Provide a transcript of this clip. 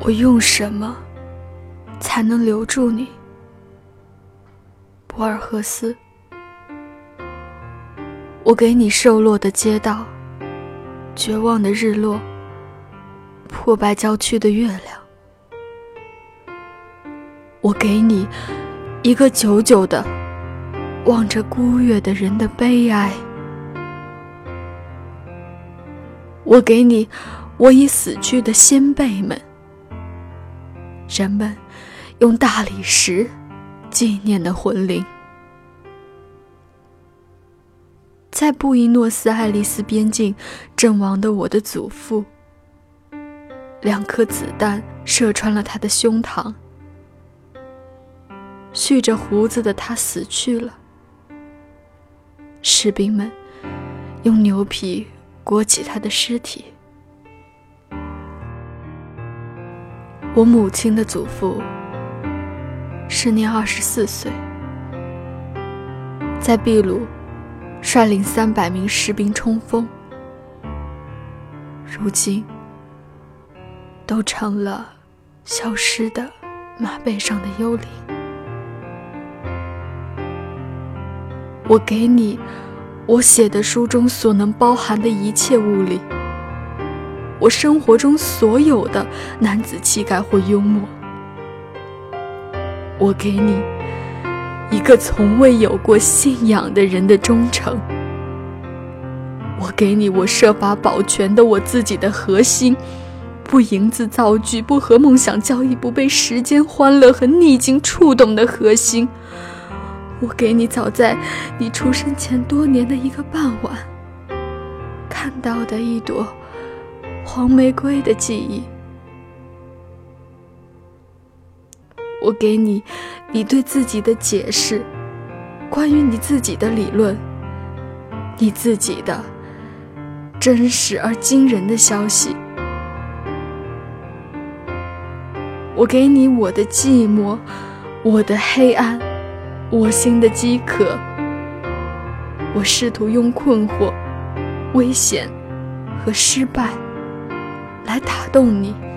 我用什么才能留住你，博尔赫斯？我给你瘦落的街道，绝望的日落，破败郊区的月亮。我给你一个久久的望着孤月的人的悲哀。我给你我已死去的先辈们。人们用大理石纪念的魂灵，在布宜诺斯艾利斯边境阵亡的我的祖父，两颗子弹射穿了他的胸膛，蓄着胡子的他死去了。士兵们用牛皮裹起他的尸体。我母亲的祖父，时年二十四岁，在秘鲁率领三百名士兵冲锋，如今都成了消失的马背上的幽灵。我给你我写的书中所能包含的一切物理。我生活中所有的男子气概或幽默，我给你一个从未有过信仰的人的忠诚。我给你我设法保全的我自己的核心，不营字造句，不和梦想交易，不被时间、欢乐和逆境触动的核心。我给你早在你出生前多年的一个傍晚看到的一朵。黄玫瑰的记忆，我给你你对自己的解释，关于你自己的理论，你自己的真实而惊人的消息。我给你我的寂寞，我的黑暗，我心的饥渴。我试图用困惑、危险和失败。来打动你。